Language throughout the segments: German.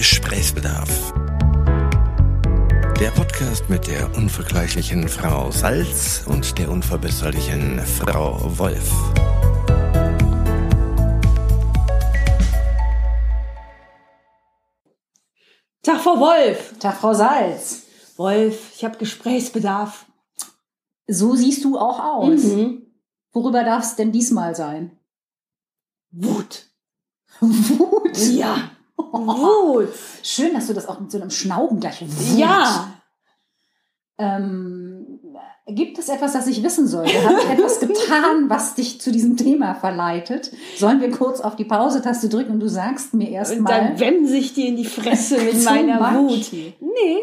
Gesprächsbedarf. Der Podcast mit der unvergleichlichen Frau Salz und der unverbesserlichen Frau Wolf. Tag, Frau Wolf. Tag, Frau Salz. Wolf, ich habe Gesprächsbedarf. So siehst du auch aus. Mhm. Worüber darf es denn diesmal sein? Wut. Wut. Ja. Wut. Schön, dass du das auch mit so einem Schnauben gleich. Wut. Ja. Ähm, gibt es etwas, das ich wissen sollte? Habe ich etwas getan, was dich zu diesem Thema verleitet? Sollen wir kurz auf die Pause-Taste drücken und du sagst mir erstmal. dann wemse ich dir in die Fresse mit meiner Wut. Nee,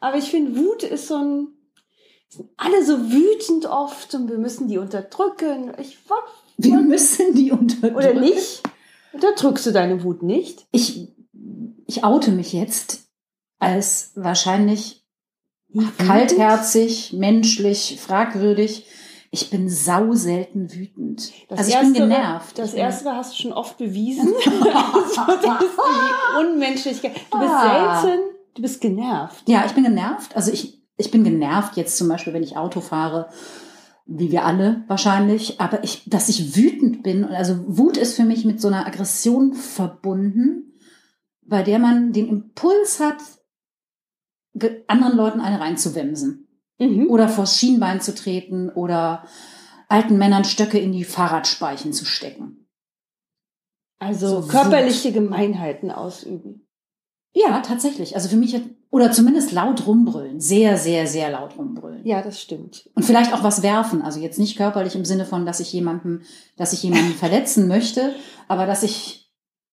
aber ich finde, Wut ist so ein. Sind alle so wütend oft und wir müssen die unterdrücken. Ich, Wir müssen die unterdrücken. oder nicht? Unterdrückst du deine Wut nicht? Ich, ich oute mich jetzt als wahrscheinlich kaltherzig, menschlich, fragwürdig. Ich bin sau selten wütend. Das also ich erste, bin genervt. Das bin- erste hast du schon oft bewiesen. das ist die Unmenschlichkeit. Du bist Ah. selten, du bist genervt. Ja, ich bin genervt. Also ich, ich bin genervt jetzt zum Beispiel, wenn ich Auto fahre, wie wir alle wahrscheinlich. Aber ich, dass ich wütend bin, also Wut ist für mich mit so einer Aggression verbunden, bei der man den Impuls hat, anderen Leuten eine reinzuwemsen. Mhm. oder vors Schienbein zu treten oder alten Männern Stöcke in die Fahrradspeichen zu stecken. Also So körperliche Gemeinheiten ausüben. Ja, tatsächlich. Also für mich, hat- oder zumindest laut rumbrüllen. Sehr, sehr, sehr laut rumbrüllen. Ja, das stimmt. Und vielleicht auch was werfen. Also jetzt nicht körperlich im Sinne von, dass ich jemanden, dass ich jemanden verletzen möchte, aber dass ich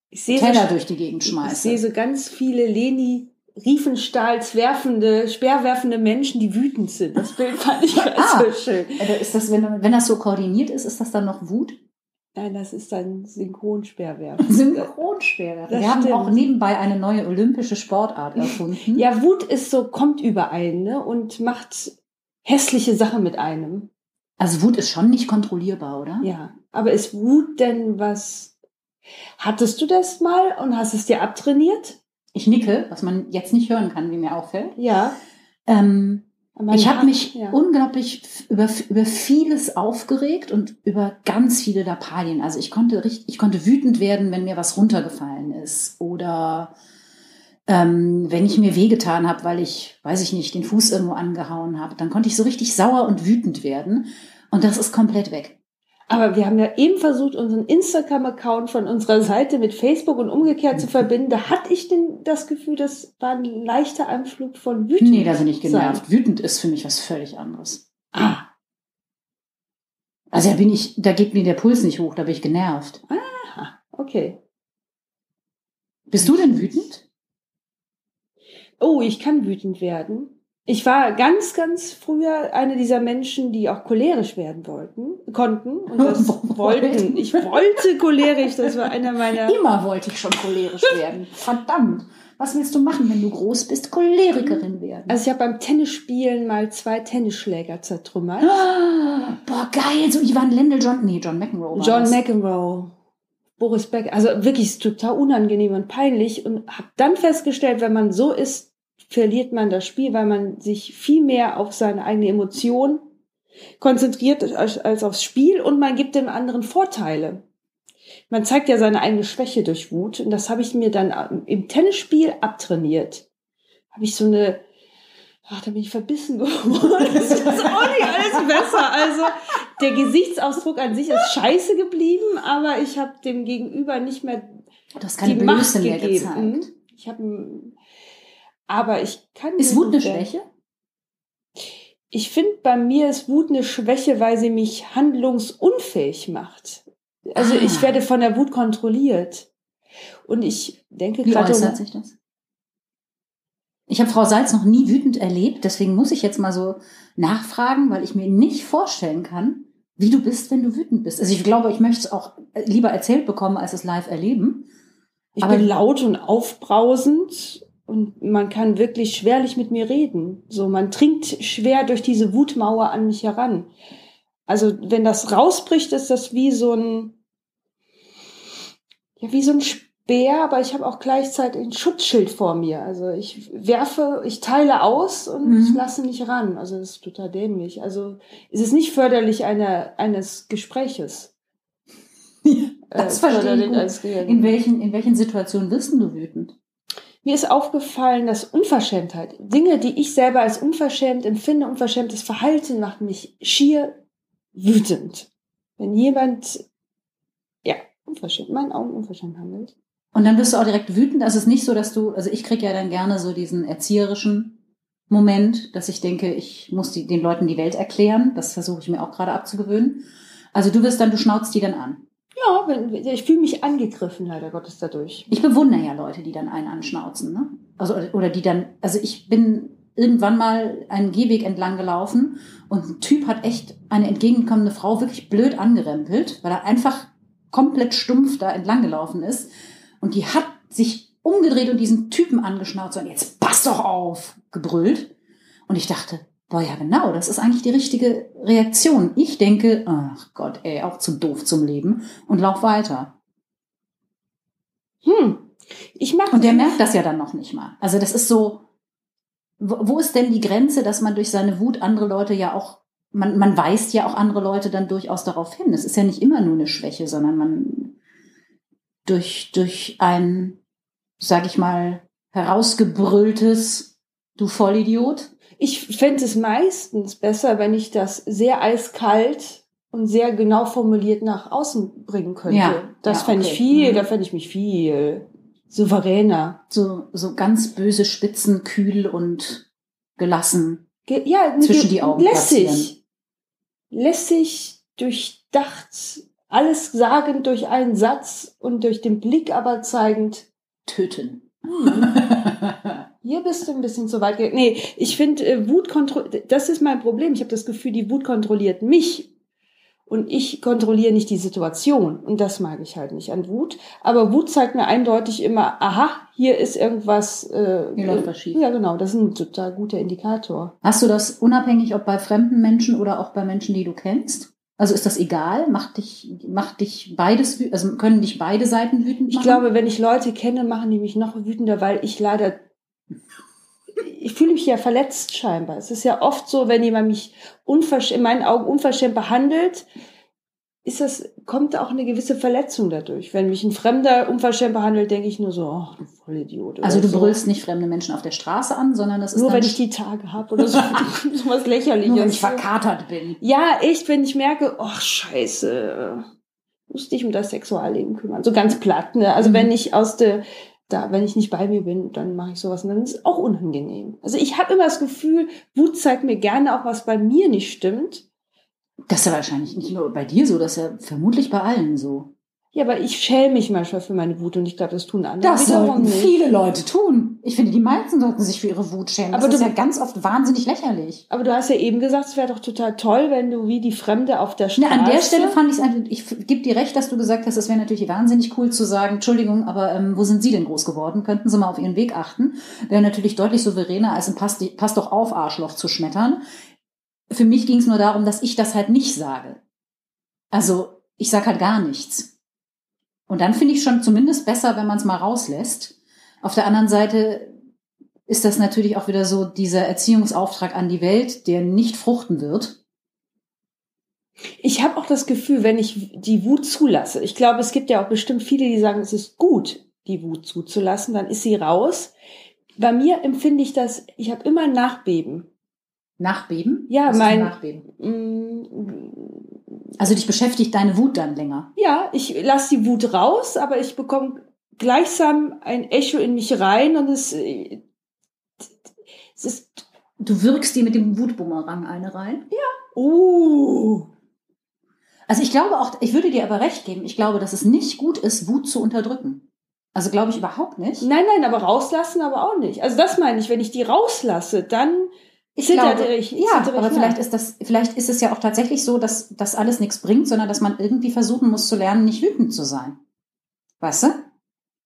Ich sehe Teller so, durch die Gegend ich sehe so ganz viele Leni Riefenstahls werfende, speerwerfende Menschen, die wütend sind. Das Bild fand ich ganz Ah. so schön. Äh, Ist das, wenn, wenn das so koordiniert ist, ist das dann noch Wut? Nein, das ist dann Synchronspeerwerfen. Synchronschwere. Das Wir haben stimmt. auch nebenbei eine neue olympische Sportart erfunden. Ja, Wut ist so, kommt überein, ne? Und macht hässliche Sachen mit einem. Also Wut ist schon nicht kontrollierbar, oder? Ja. Aber ist Wut denn was? Hattest du das mal und hast es dir abtrainiert? Ich nicke, was man jetzt nicht hören kann, wie mir auffällt. Ja. Ähm, ich habe mich ja. unglaublich über, über vieles aufgeregt und über ganz viele Lappalien. Also ich konnte richtig, ich konnte wütend werden, wenn mir was runtergefallen ist oder ähm, wenn ich mir wehgetan habe, weil ich, weiß ich nicht, den Fuß irgendwo angehauen habe. Dann konnte ich so richtig sauer und wütend werden und das ist komplett weg. Aber wir haben ja eben versucht, unseren Instagram-Account von unserer Seite mit Facebook und umgekehrt zu verbinden. Da hatte ich denn das Gefühl, das war ein leichter Anflug von Wütend. Nee, da bin ich genervt. Wütend ist für mich was völlig anderes. Ah, Also da bin ich, da geht mir der Puls nicht hoch, da bin ich genervt. aha, okay. Bist du denn wütend? Oh, ich kann wütend werden. Ich war ganz, ganz früher eine dieser Menschen, die auch cholerisch werden wollten, konnten und das Wollten. Ich wollte cholerisch, das war einer meiner. Immer wollte ich schon cholerisch werden. Verdammt. Was willst du machen, wenn du groß bist? Cholerikerin werden. Also ich habe beim Tennisspielen mal zwei Tennisschläger zertrümmert. Ah, boah, geil. So Ivan Lendl, John, nee, John McEnroe. John das. McEnroe, Boris Becker, also wirklich ist total unangenehm und peinlich und habe dann festgestellt, wenn man so ist, verliert man das Spiel, weil man sich viel mehr auf seine eigene Emotion konzentriert als, als aufs Spiel und man gibt dem anderen Vorteile. Man zeigt ja seine eigene Schwäche durch Wut und das habe ich mir dann im Tennisspiel abtrainiert. Habe ich so eine Ach, da bin ich verbissen geworden. Das ist auch nicht alles besser. Also der Gesichtsausdruck an sich ist scheiße geblieben, aber ich habe dem Gegenüber nicht mehr Du hast keine die Macht Blöße mehr gegeben. gezeigt. Ich habe, aber ich kann. Ist Wut eine Schwäche? Ich finde, bei mir ist Wut eine Schwäche, weil sie mich handlungsunfähig macht. Also Ah. ich werde von der Wut kontrolliert. Und ich denke Wie gerade. äußert sich das? Ich habe Frau Salz noch nie wütend erlebt, deswegen muss ich jetzt mal so nachfragen, weil ich mir nicht vorstellen kann, wie du bist, wenn du wütend bist. Also ich glaube, ich möchte es auch lieber erzählt bekommen, als es live erleben. Ich Aber- bin laut und aufbrausend und man kann wirklich schwerlich mit mir reden. So, man dringt schwer durch diese Wutmauer an mich heran. Also, wenn das rausbricht, ist das wie so ein, ja, wie so ein, Sp- Bär, aber ich habe auch gleichzeitig ein Schutzschild vor mir. Also ich werfe, ich teile aus und Mhm. ich lasse nicht ran. Also das ist total dämlich. Also es ist nicht förderlich einer, eines Gespräches. Das Äh, verstehe ich. In welchen, in welchen Situationen wirst du wütend? Mir ist aufgefallen, dass Unverschämtheit, Dinge, die ich selber als unverschämt empfinde, unverschämtes Verhalten macht mich schier wütend. Wenn jemand, ja, unverschämt, in meinen Augen unverschämt handelt. Und dann bist du auch direkt wütend. Also es ist nicht so, dass du, also ich kriege ja dann gerne so diesen erzieherischen Moment, dass ich denke, ich muss die, den Leuten die Welt erklären. Das versuche ich mir auch gerade abzugewöhnen. Also du wirst dann, du schnauzt die dann an. Ja, ich fühle mich angegriffen, leider Gottes, dadurch. Ich bewundere ja Leute, die dann einen anschnauzen, ne? Also, oder die dann, also ich bin irgendwann mal einen Gehweg entlang gelaufen und ein Typ hat echt eine entgegenkommende Frau wirklich blöd angerempelt, weil er einfach komplett stumpf da entlang gelaufen ist. Und die hat sich umgedreht und diesen Typen angeschnauzt und jetzt pass doch auf, gebrüllt. Und ich dachte, boah, ja genau, das ist eigentlich die richtige Reaktion. Ich denke, ach Gott, ey, auch zu doof zum Leben und lauf weiter. Hm. Ich mache Und der merkt das ja dann noch nicht mal. Also das ist so, wo ist denn die Grenze, dass man durch seine Wut andere Leute ja auch, man, man weist ja auch andere Leute dann durchaus darauf hin. Es ist ja nicht immer nur eine Schwäche, sondern man durch, durch ein, sag ich mal, herausgebrülltes, du Vollidiot. Ich fände es meistens besser, wenn ich das sehr eiskalt und sehr genau formuliert nach außen bringen könnte. Ja, das ja, fände ich okay. viel, Mhm. da fände ich mich viel souveräner. So, so ganz böse Spitzen, kühl und gelassen. Ge ja, Zwischen die Augen lässig. Lässig, durchdacht, alles sagend durch einen Satz und durch den Blick aber zeigend, Töten. hm, hier bist du ein bisschen zu weit. ge- Nee, ich finde, äh, Wut kontrolliert, das ist mein Problem. Ich habe das Gefühl, die Wut kontrolliert mich. Und ich kontrolliere nicht die Situation. Und das mag ich halt nicht an Wut. Aber Wut zeigt mir eindeutig immer, aha, hier ist irgendwas. Äh, Hier läuft was schief. Ja, genau. Das ist ein total guter Indikator. Hast du das unabhängig, ob bei fremden Menschen oder auch bei Menschen, die du kennst? Also ist das egal? Macht dich, macht dich beides, also können dich beide Seiten wütend machen? Ich glaube, wenn ich Leute kenne, machen die mich noch wütender, weil ich leider, ich fühle mich ja verletzt scheinbar. Es ist ja oft so, wenn jemand mich in meinen Augen unverschämt behandelt, ist das, kommt auch eine gewisse Verletzung dadurch. Wenn mich ein Fremder unverschämt behandelt, denke ich nur so, ach du Vollidiot. also du so. brüllst nicht fremde Menschen auf der Straße an, sondern das ist Nur wenn ich die Tage habe oder so, so was lächerliches. nur wenn ich verkatert bin. Ja, echt, wenn ich merke, ach scheiße, musst dich um das Sexualleben kümmern. So ganz platt, ne? Also Mhm. wenn ich aus der, da, wenn ich nicht bei mir bin, dann mache ich sowas und dann ist es auch unangenehm. Also ich habe immer das Gefühl, Wut zeigt mir gerne auch, was bei mir nicht stimmt. Das ist ja wahrscheinlich nicht nur bei dir so, das ist ja vermutlich bei allen so. Ja, aber ich schäme mich manchmal für meine Wut und ich glaube, das tun andere Das sollten nicht. viele Leute tun. Ich finde, die meisten sollten sich für ihre Wut schämen. Das Aber ist du- ja ganz oft wahnsinnig lächerlich. Aber du hast ja eben gesagt, es wäre doch total toll, wenn du wie die Fremde auf der Straße... Na, an der Stelle fand ich es einfach, ich gebe dir recht, dass du gesagt hast, es wäre natürlich wahnsinnig cool zu sagen, Entschuldigung, aber ähm, wo sind Sie denn groß geworden? Könnten Sie mal auf Ihren Weg achten? Wäre natürlich deutlich souveräner, als ein Pass, Pass doch auf Arschloch zu schmettern. Für mich ging es nur darum, dass ich das halt nicht sage. Also ich sag halt gar nichts. Und dann finde ich schon zumindest besser, wenn man es mal rauslässt. Auf der anderen Seite ist das natürlich auch wieder so dieser Erziehungsauftrag an die Welt, der nicht fruchten wird. Ich habe auch das Gefühl, wenn ich die Wut zulasse, ich glaube, es gibt ja auch bestimmt viele, die sagen, es ist gut, die Wut zuzulassen, dann ist sie raus. Bei mir empfinde ich das, ich habe immer ein Nachbeben. Nachbeben? Ja, Was mein- Nachbeben. Mm, Also dich beschäftigt deine Wut dann länger. Ja, ich lasse die Wut raus, aber ich bekomme gleichsam ein Echo in mich rein und es, äh, es ist, Du wirkst dir mit dem Wutbumerang eine rein. uh, Also ich glaube auch, ich würde dir aber recht geben, ich glaube, dass es nicht gut ist, Wut zu unterdrücken. Also glaube ich überhaupt nicht. nein, nein, aber rauslassen aber auch nicht. Also das meine ich, wenn ich die rauslasse, dann Ich glaube, ich, ja, ich aber vielleicht ist das, vielleicht ist es ja auch tatsächlich so, dass das alles nichts bringt, sondern dass man irgendwie versuchen muss zu lernen, nicht wütend zu sein. Weißt du?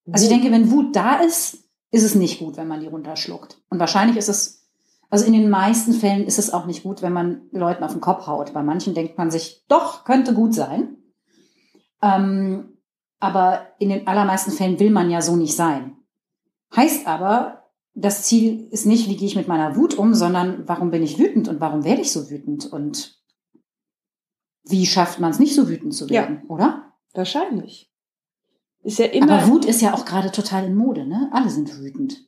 Also ich denke, wenn Wut da ist, ist es nicht gut, wenn man die runterschluckt. Und wahrscheinlich ist es, also in den meisten Fällen ist es auch nicht gut, wenn man Leuten auf den Kopf haut. Bei manchen denkt man sich, doch, könnte gut sein. Ähm, aber in den allermeisten Fällen will man ja so nicht sein. Heißt aber, das Ziel ist nicht, wie gehe ich mit meiner Wut um, sondern warum bin ich wütend und warum werde ich so wütend und wie schafft man es nicht so wütend zu werden, ja, oder? Wahrscheinlich. Ist ja immer. Aber Wut ist ja auch gerade total in Mode, ne? Alle sind wütend.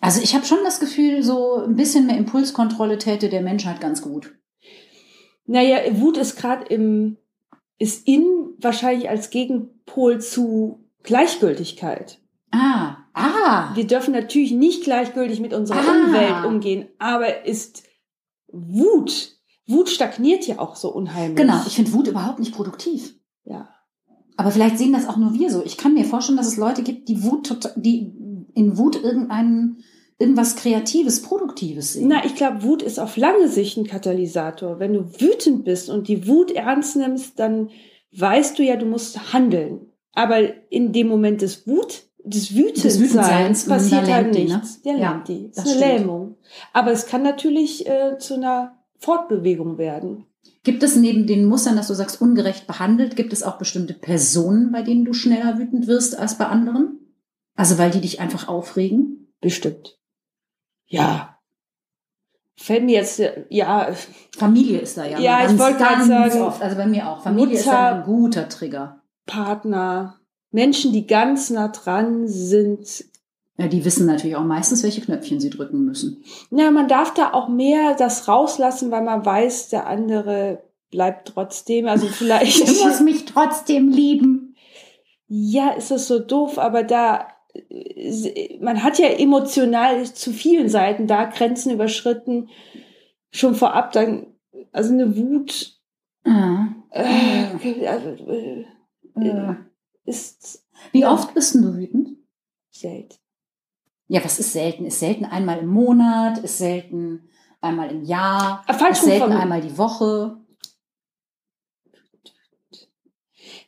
Also ich habe schon das Gefühl, so ein bisschen mehr Impulskontrolle täte der Menschheit ganz gut. Naja, Wut ist gerade im, ist in wahrscheinlich als Gegenpol zu Gleichgültigkeit. Ah, ah. Wir dürfen natürlich nicht gleichgültig mit unserer ah. Umwelt umgehen, aber ist Wut, Wut stagniert ja auch so unheimlich. Genau, ich finde Wut überhaupt nicht produktiv. Ja. Aber vielleicht sehen das auch nur wir so. Ich kann mir vorstellen, dass es Leute gibt, die Wut, die in Wut irgendeinen irgendwas Kreatives, Produktives sehen. Na, ich glaube, Wut ist auf lange Sicht ein Katalysator. Wenn du wütend bist und die Wut ernst nimmst, dann weißt du ja, du musst handeln. Aber in dem Moment des Wut, des Wütendseins passiert halt die, nichts. Ne? Der ja, die. Das, das ist eine Lähmung. Aber es kann natürlich äh, zu einer Fortbewegung werden. Gibt es neben den Mustern, dass du sagst, ungerecht behandelt, gibt es auch bestimmte Personen, bei denen du schneller wütend wirst als bei anderen? Also weil die dich einfach aufregen? Bestimmt. Ja. Fällt mir jetzt, ja. Familie ist da ja. Ja, ganz, ich wollte gerade sagen. Oft. Also bei mir auch. Familie Mutter, ist da ein guter Trigger. Partner, Menschen, die ganz nah dran sind. Ja, die wissen natürlich auch meistens, welche Knöpfchen sie drücken müssen. Ja, man darf da auch mehr das rauslassen, weil man weiß, der andere bleibt trotzdem. Also vielleicht. du musst mich trotzdem lieben. Ja, ist das so doof, aber da man hat ja emotional zu vielen Seiten da Grenzen überschritten, schon vorab dann, also eine Wut ah. äh, äh, äh, ist. Wie oft bist du wütend? Selten. Ja, was ist selten? Ist selten einmal im Monat, ist selten einmal im Jahr, ah, ist selten einmal die Woche.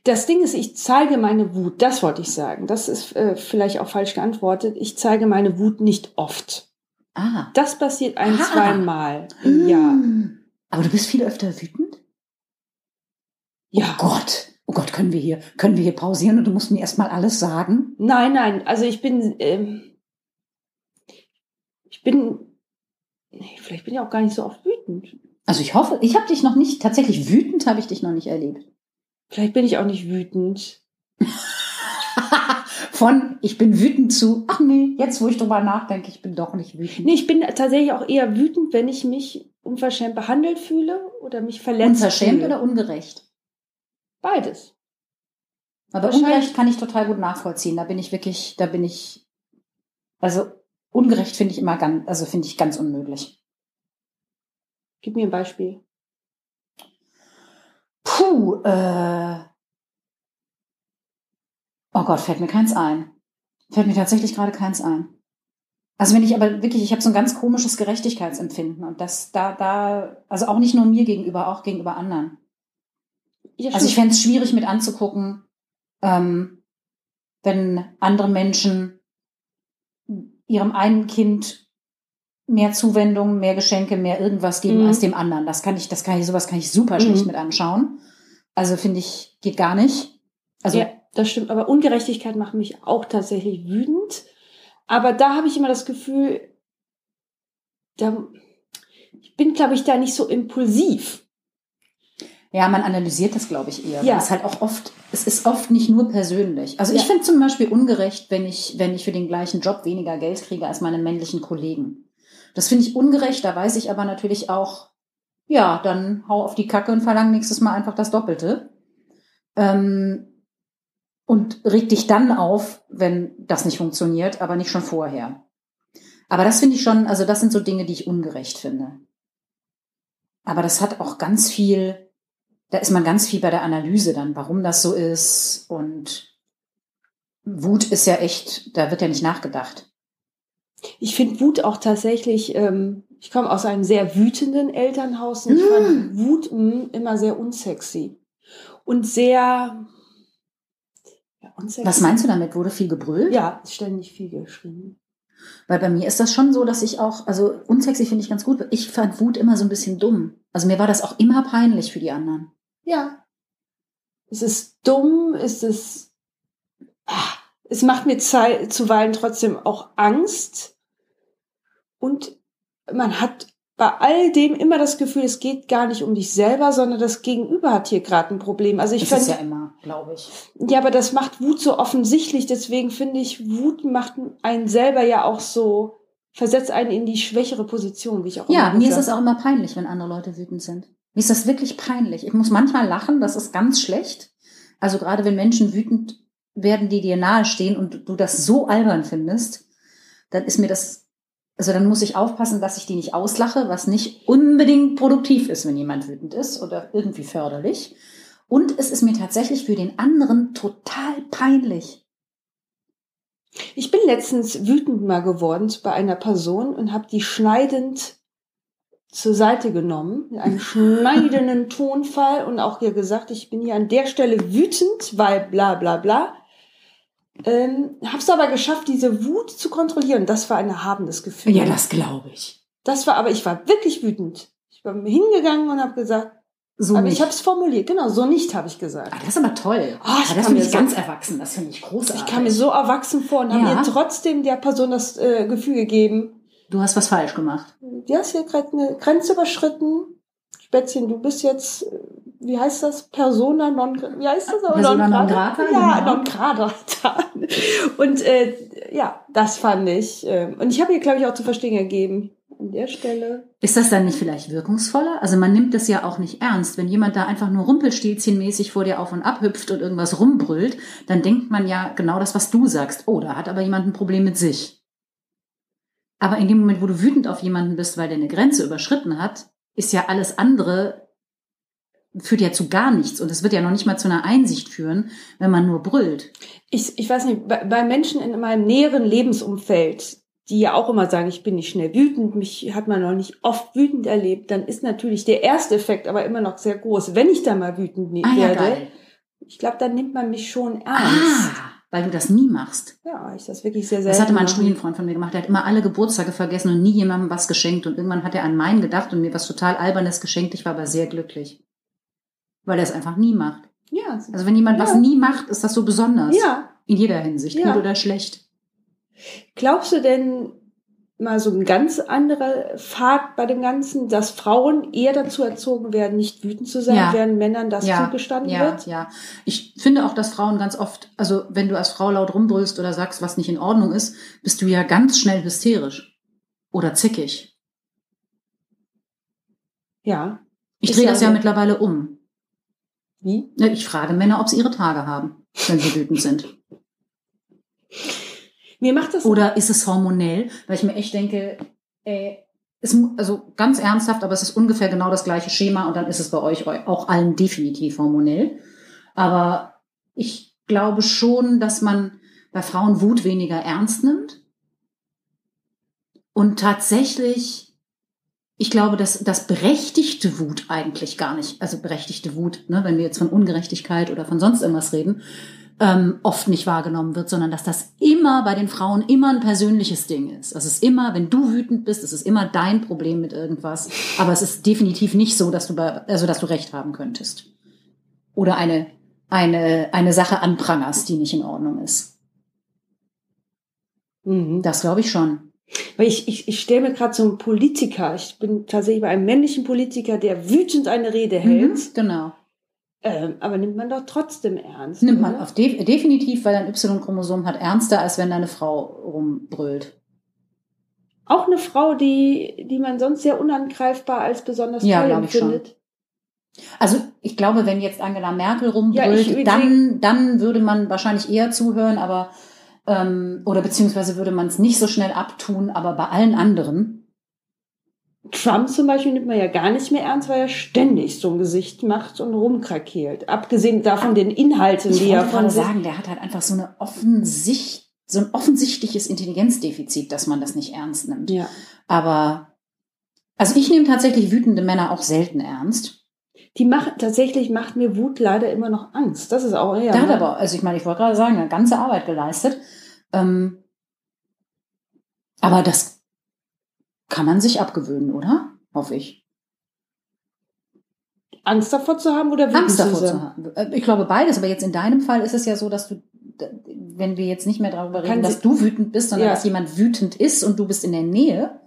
Das Ding ist, ich zeige meine Wut, das wollte ich sagen. Das ist äh, vielleicht auch falsch geantwortet. Ich zeige meine Wut nicht oft. Ah. Das passiert ein, ah. zwei Mal im Jahr. Aber du bist viel öfter wütend? Ja. Oh Gott. Oh Gott, können wir hier, können wir hier pausieren und du musst mir erstmal alles sagen? Nein, nein. Also ich bin, ähm, ich bin, nee, vielleicht bin ich auch gar nicht so oft wütend. Also ich hoffe, ich habe dich noch nicht, tatsächlich wütend habe ich dich noch nicht erlebt. Vielleicht bin ich auch nicht wütend. Von ich bin wütend zu, ach nee, jetzt wo ich drüber nachdenke, ich bin doch nicht wütend. Nee, ich bin tatsächlich auch eher wütend, wenn ich mich unverschämt behandelt fühle oder mich verletzt Unverschämt fühle. oder ungerecht? Beides. Aber ungerecht kann ich total gut nachvollziehen. Da bin ich wirklich, da bin ich, also ungerecht finde ich immer ganz, also finde ich ganz unmöglich. Gib mir ein Beispiel. Puh, äh. Oh Gott, fällt mir keins ein. Fällt mir tatsächlich gerade keins ein. Also wenn ich aber wirklich, ich habe so ein ganz komisches Gerechtigkeitsempfinden und das da, da, also auch nicht nur mir gegenüber, auch gegenüber anderen. Ja, also ich fände es schwierig mit anzugucken, ähm, wenn andere Menschen ihrem einen Kind mehr Zuwendung, mehr Geschenke, mehr irgendwas geben mhm. als dem anderen. Das kann ich, das kann ich, sowas kann ich super schlecht mhm. mit anschauen. Also finde ich, geht gar nicht. Also ja, das stimmt. Aber Ungerechtigkeit macht mich auch tatsächlich wütend. Aber da habe ich immer das Gefühl, da, ich bin, glaube ich, da nicht so impulsiv. Ja, man analysiert das, glaube ich, eher. Ja. Es ist halt auch oft, es ist oft nicht nur persönlich. Also ja. ich finde zum Beispiel ungerecht, wenn ich, wenn ich für den gleichen Job weniger Geld kriege als meine männlichen Kollegen. Das finde ich ungerecht, da weiß ich aber natürlich auch, ja, dann hau auf die Kacke und verlang nächstes Mal einfach das Doppelte. Ähm, und reg dich dann auf, wenn das nicht funktioniert, aber nicht schon vorher. Aber das finde ich schon, also das sind so Dinge, die ich ungerecht finde. Aber das hat auch ganz viel, da ist man ganz viel bei der Analyse dann, warum das so ist. Und Wut ist ja echt, da wird ja nicht nachgedacht. Ich finde Wut auch tatsächlich, ähm, ich komme aus einem sehr wütenden Elternhaus und ich fand. Wut mh, hm, immer sehr unsexy. Und sehr. Ja, unsexy. Was meinst du damit? Wurde viel gebrüllt? Ja, ständig viel geschrien. Weil bei mir ist das schon so, dass ich auch, also unsexy finde ich ganz gut. Ich fand Wut immer so ein bisschen dumm. Also mir war das auch immer peinlich für die anderen. Ja. es ist dumm, es ist, ah, es macht mir zuweilen trotzdem auch Angst. Und man hat bei all dem immer das Gefühl, es geht gar nicht um dich selber, sondern das Gegenüber hat hier gerade ein Problem. Also ich das ist ja immer, glaube ich. Ja, aber das macht Wut so offensichtlich. Deswegen finde ich, Wut macht einen selber ja auch so, versetzt einen in die schwächere Position, wie ich auch Ja, mir ist es auch immer peinlich, wenn andere Leute wütend sind. Mir ist das wirklich peinlich. Ich muss manchmal lachen, das ist ganz schlecht. Also gerade wenn Menschen wütend werden, die dir nahestehen und du das so albern findest, dann ist mir das, also dann muss ich aufpassen, dass ich die nicht auslache, was nicht unbedingt produktiv ist, wenn jemand wütend ist oder irgendwie förderlich. Und es ist mir tatsächlich für den anderen total peinlich. Ich bin letztens wütend mal geworden bei einer Person und habe die schneidend zur Seite genommen, in einem schneidenden Tonfall und auch hier gesagt, ich bin hier an der Stelle wütend, weil bla bla bla. Ähm, hab's aber geschafft, diese Wut zu kontrollieren. Das war ein erhabenes Gefühl. Ja, das glaube ich. Das war, aber ich war wirklich wütend. Ich war hingegangen und habe gesagt, so aber nicht. ich habe es formuliert, genau, so nicht habe ich gesagt. Ah, das ist aber toll. Oh, ah, das finde ich so, ganz erwachsen, das finde ich großartig. Ich kam mir so erwachsen vor und ja. habe mir trotzdem der Person das äh, Gefühl gegeben, Du hast was falsch gemacht. Du hast hier gerade eine Grenze überschritten. Spätzchen, du bist jetzt, wie heißt das? Persona non, wie heißt das? Persona non grata? Ja, genau. non grata. Und äh, ja, das fand ich. Äh, und ich habe ihr, glaube ich, auch zu verstehen gegeben. An der Stelle. Ist das dann nicht vielleicht wirkungsvoller? Also man nimmt das ja auch nicht ernst. Wenn jemand da einfach nur rumpelstilzchenmäßig vor dir auf und ab hüpft und irgendwas rumbrüllt, dann denkt man ja genau das, was du sagst. Oh, da hat aber jemand ein Problem mit sich. Aber in dem Moment, wo du wütend auf jemanden bist, weil der eine Grenze überschritten hat, ist ja alles andere, führt ja zu gar nichts. Und es wird ja noch nicht mal zu einer Einsicht führen, wenn man nur brüllt. Ich, ich weiß nicht, bei, bei Menschen in meinem näheren Lebensumfeld, die ja auch immer sagen, ich bin nicht schnell wütend, mich hat man noch nicht oft wütend erlebt, dann ist natürlich der erste Effekt aber immer noch sehr groß. Wenn ich da mal wütend ah, werde, ja, ich glaube, dann nimmt man mich schon ernst. Ah weil du das nie machst. Ja, ich das wirklich sehr, sehr. Das hatte mal ein Studienfreund von mir gemacht. Der hat immer alle Geburtstage vergessen und nie jemandem was geschenkt. Und irgendwann hat er an meinen gedacht und mir was total Albernes geschenkt. Ich war aber sehr glücklich. Weil er es einfach nie macht. Ja. Also wenn jemand ja. was nie macht, ist das so besonders. Ja. In jeder Hinsicht, ja. gut oder schlecht. Glaubst du denn, mal so ein ganz anderer Pfad bei dem Ganzen, dass Frauen eher dazu erzogen werden, nicht wütend zu sein, ja. während Männern das ja. zugestanden ja. wird? Ja, ich finde auch, dass Frauen ganz oft, also wenn du als Frau laut rumbrüllst oder sagst, was nicht in Ordnung ist, bist du ja ganz schnell hysterisch oder zickig. Ja. Ich drehe das ja mittlerweile um. Wie? Ich frage Männer, ob sie ihre Tage haben, wenn sie wütend sind. Mir macht das. Oder ist es hormonell? Weil ich mir echt denke, äh, ist, also ganz ernsthaft, aber es ist ungefähr genau das gleiche Schema und dann ist es bei euch auch allen definitiv hormonell. Aber ich glaube schon, dass man bei Frauen Wut weniger ernst nimmt. Und tatsächlich, ich glaube, dass das berechtigte Wut eigentlich gar nicht, also berechtigte Wut, ne, wenn wir jetzt von Ungerechtigkeit oder von sonst irgendwas reden, ähm, oft nicht wahrgenommen wird, sondern dass das immer bei den Frauen immer ein persönliches Ding ist. Es ist immer, wenn du wütend bist, es ist immer dein Problem mit irgendwas. Aber es ist definitiv nicht so, dass du, bei, also dass du recht haben könntest. Oder eine, eine, eine Sache anprangerst, die nicht in Ordnung ist. Mhm. Das glaube ich schon. Weil ich, ich, ich stelle mir gerade so einen Politiker, ich bin tatsächlich bei einem männlichen Politiker, der wütend eine Rede hält. Mhm, genau. Ähm, aber nimmt man doch trotzdem ernst. Nimmt man auf de definitiv, weil ein Y-Chromosom hat ernster, als wenn eine Frau rumbrüllt. Auch eine Frau, die, die man sonst sehr unangreifbar als besonders ja, toll empfindet. Also ich glaube, wenn jetzt Angela Merkel rumbrüllt, ja, dann, dann würde man wahrscheinlich eher zuhören, aber ähm, oder beziehungsweise würde man es nicht so schnell abtun, aber bei allen anderen Trump zum Beispiel nimmt man ja gar nicht mehr ernst, weil er ständig so ein Gesicht macht und rumkrakeelt. Abgesehen davon den Inhalten, ich die er von sagen, der hat halt einfach so eine offensicht, so ein offensichtliches Intelligenzdefizit, dass man das nicht ernst nimmt. Ja. Aber also ich nehme tatsächlich wütende Männer auch selten ernst. Die macht tatsächlich macht mir Wut leider immer noch Angst. Das ist auch ja. Der hat ne? aber, also ich meine, ich wollte gerade sagen, eine ganze Arbeit geleistet. Ähm, aber das kann man sich abgewöhnen, oder? Hoffe ich. Angst davor zu haben oder wütend Angst davor zu haben. Äh, Ich glaube beides, aber jetzt in deinem Fall ist es ja so, dass du, wenn wir jetzt nicht mehr darüber reden, dass du wütend bist, sondern Ja. dass jemand wütend ist und du bist in der Nähe,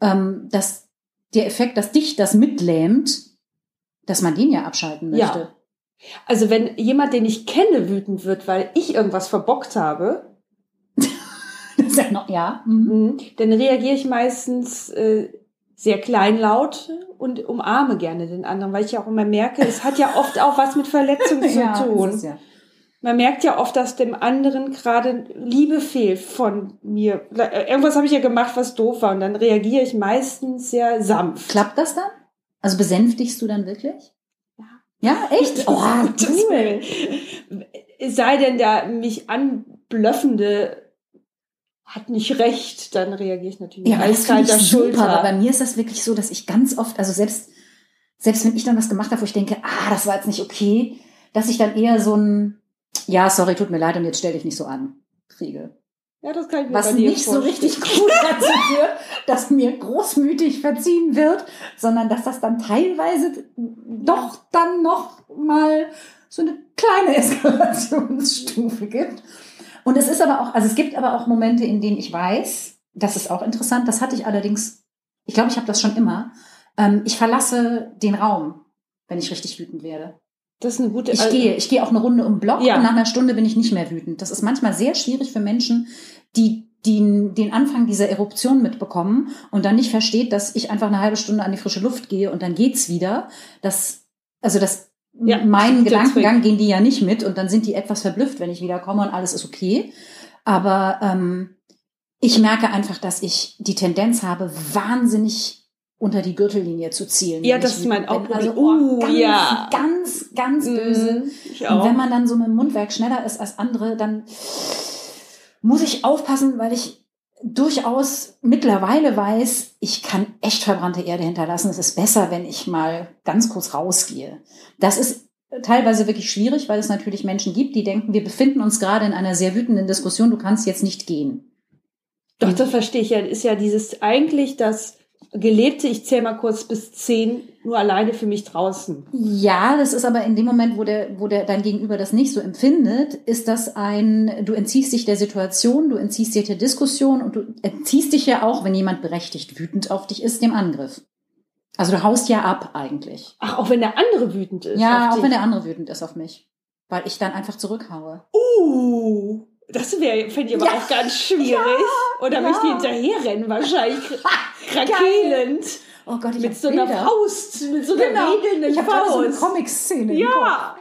ähm, dass der Effekt, dass dich das mitlähmt, dass man den ja abschalten Ja. möchte. Also wenn jemand, den ich kenne, wütend wird, weil ich irgendwas verbockt habe, Noch, ja. Mhm. Mhm. Dann reagiere ich meistens äh, sehr kleinlaut und umarme gerne den anderen, weil ich ja auch immer merke, es hat ja oft auch was mit Verletzung zu Ja, tun. ja. Man merkt ja oft, dass dem anderen gerade Liebe fehlt von mir. Äh, Irgendwas habe ich ja gemacht, was doof war. Und dann reagiere ich meistens sehr sanft. Klappt das dann? Also besänftigst du dann wirklich? Ja. Ja, echt? Oh, cool. Sei denn, der mich anblöffende hat nicht recht, dann reagiere ich natürlich Ja, finde ich eiskalter super. Aber bei Schulter. mir ist das wirklich so, dass ich ganz oft, also selbst, selbst wenn ich dann was gemacht habe, wo ich denke, ah, das war jetzt nicht okay, dass ich dann eher so ein, ja, sorry, tut mir leid und jetzt stell dich nicht so an, kriege. Ja, das kann ich mir Was nicht so richtig gut dazu führt, dass mir großmütig verziehen wird, sondern dass das dann teilweise doch dann noch mal so eine kleine Eskalationsstufe gibt. Und es ist aber auch, also es gibt aber auch Momente, in denen ich weiß, das ist auch interessant, das hatte ich allerdings, ich glaube, ich habe das schon immer, ähm, ich verlasse den Raum, wenn ich richtig wütend werde. Das ist eine gute. Ich also- gehe, ich gehe auch eine Runde um den Block Ja. und nach einer Stunde bin ich nicht mehr wütend. Das ist manchmal sehr schwierig für Menschen, die die den Anfang dieser Eruption mitbekommen und dann nicht versteht, dass ich einfach eine halbe Stunde an die frische Luft gehe und dann geht's wieder. Das, also das, Ja, meinen der Gedankengang gehen die ja nicht mit und dann sind die etwas verblüfft, wenn ich wiederkomme und alles ist okay. Aber ähm, ich merke einfach, dass ich die Tendenz habe, wahnsinnig unter die Gürtellinie zu zielen. Ja, das ich ist mein auch- Also Uh, oh, ganz, ja. ganz, ganz böse. Mhm, ich Und auch. wenn man dann so mit dem Mundwerk schneller ist als andere, dann muss ich aufpassen, weil ich durchaus mittlerweile weiß, ich kann echt verbrannte Erde hinterlassen. Es ist besser, wenn ich mal ganz kurz rausgehe. Das ist teilweise wirklich schwierig, weil es natürlich Menschen gibt, die denken, wir befinden uns gerade in einer sehr wütenden Diskussion, du kannst jetzt nicht gehen. Doch, das verstehe ich ja. Ist ja dieses eigentlich das gelebte, ich zähle mal kurz bis zehn, nur alleine für mich draußen. Ja, das ist aber in dem Moment, wo der, wo der dein Gegenüber das nicht so empfindet, ist das ein, du entziehst dich der Situation, du entziehst dich der Diskussion und du entziehst dich ja auch, wenn jemand berechtigt wütend auf dich ist, dem Angriff. Also du haust ja ab eigentlich. Ach, auch wenn der andere wütend ist. Ja, auch dich. wenn der andere wütend ist auf mich. Weil ich dann einfach zurückhaue. Uh, das wäre, finde ich aber Ja. auch ganz schwierig. Oder ja. möchte ich hinterherrennen, wahrscheinlich krakelend. Oh Gott, ich Mit so einer Bilder. Faust, mit so einer Genau. wedelnden Ich habe gerade so eine Faust. Comic-Szene. Ja.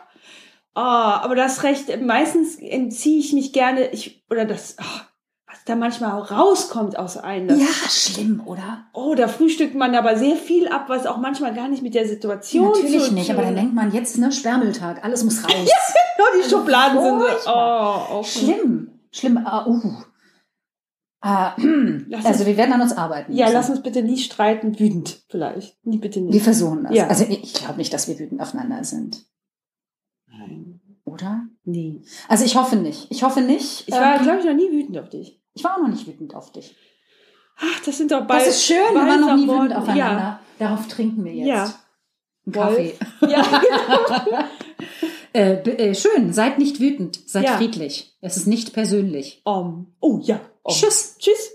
Ah, aber das recht. Meistens entziehe ich mich gerne, ich, oder das, was da manchmal auch rauskommt aus einem. Ja, schlimm, oder? Oh, da frühstückt man aber sehr viel ab, was auch manchmal gar nicht mit der Situation Natürlich zu nicht, tun aber dann denkt man, jetzt ne Sperrmülltag, alles muss raus. Ja, die Schubladen sind so, Furchtbar. oh, oh. Schlimm, schlimm. Ah, uh. Ah, also wir werden an uns arbeiten. Ja, müssen. lass uns bitte nie streiten, wütend vielleicht. Nie bitte nicht. Wir versuchen das. Ja. Also ich glaube nicht, dass wir wütend aufeinander sind, Nein. oder? Nee. Also ich hoffe nicht. Ich hoffe nicht. Ich war, Ähm, glaube ich, noch nie wütend auf dich. Ich war auch noch nicht wütend auf dich. Ach, das sind doch Das beide. ist schön, wir waren noch nie wütend aufeinander. Darauf trinken wir jetzt. Ja. Einen. Kaffee. Ja. Äh, b- äh, schön, seid nicht wütend, seid Ja. friedlich. Es ist nicht persönlich. Um. Oh ja. Um. Tschüss. Tschüss.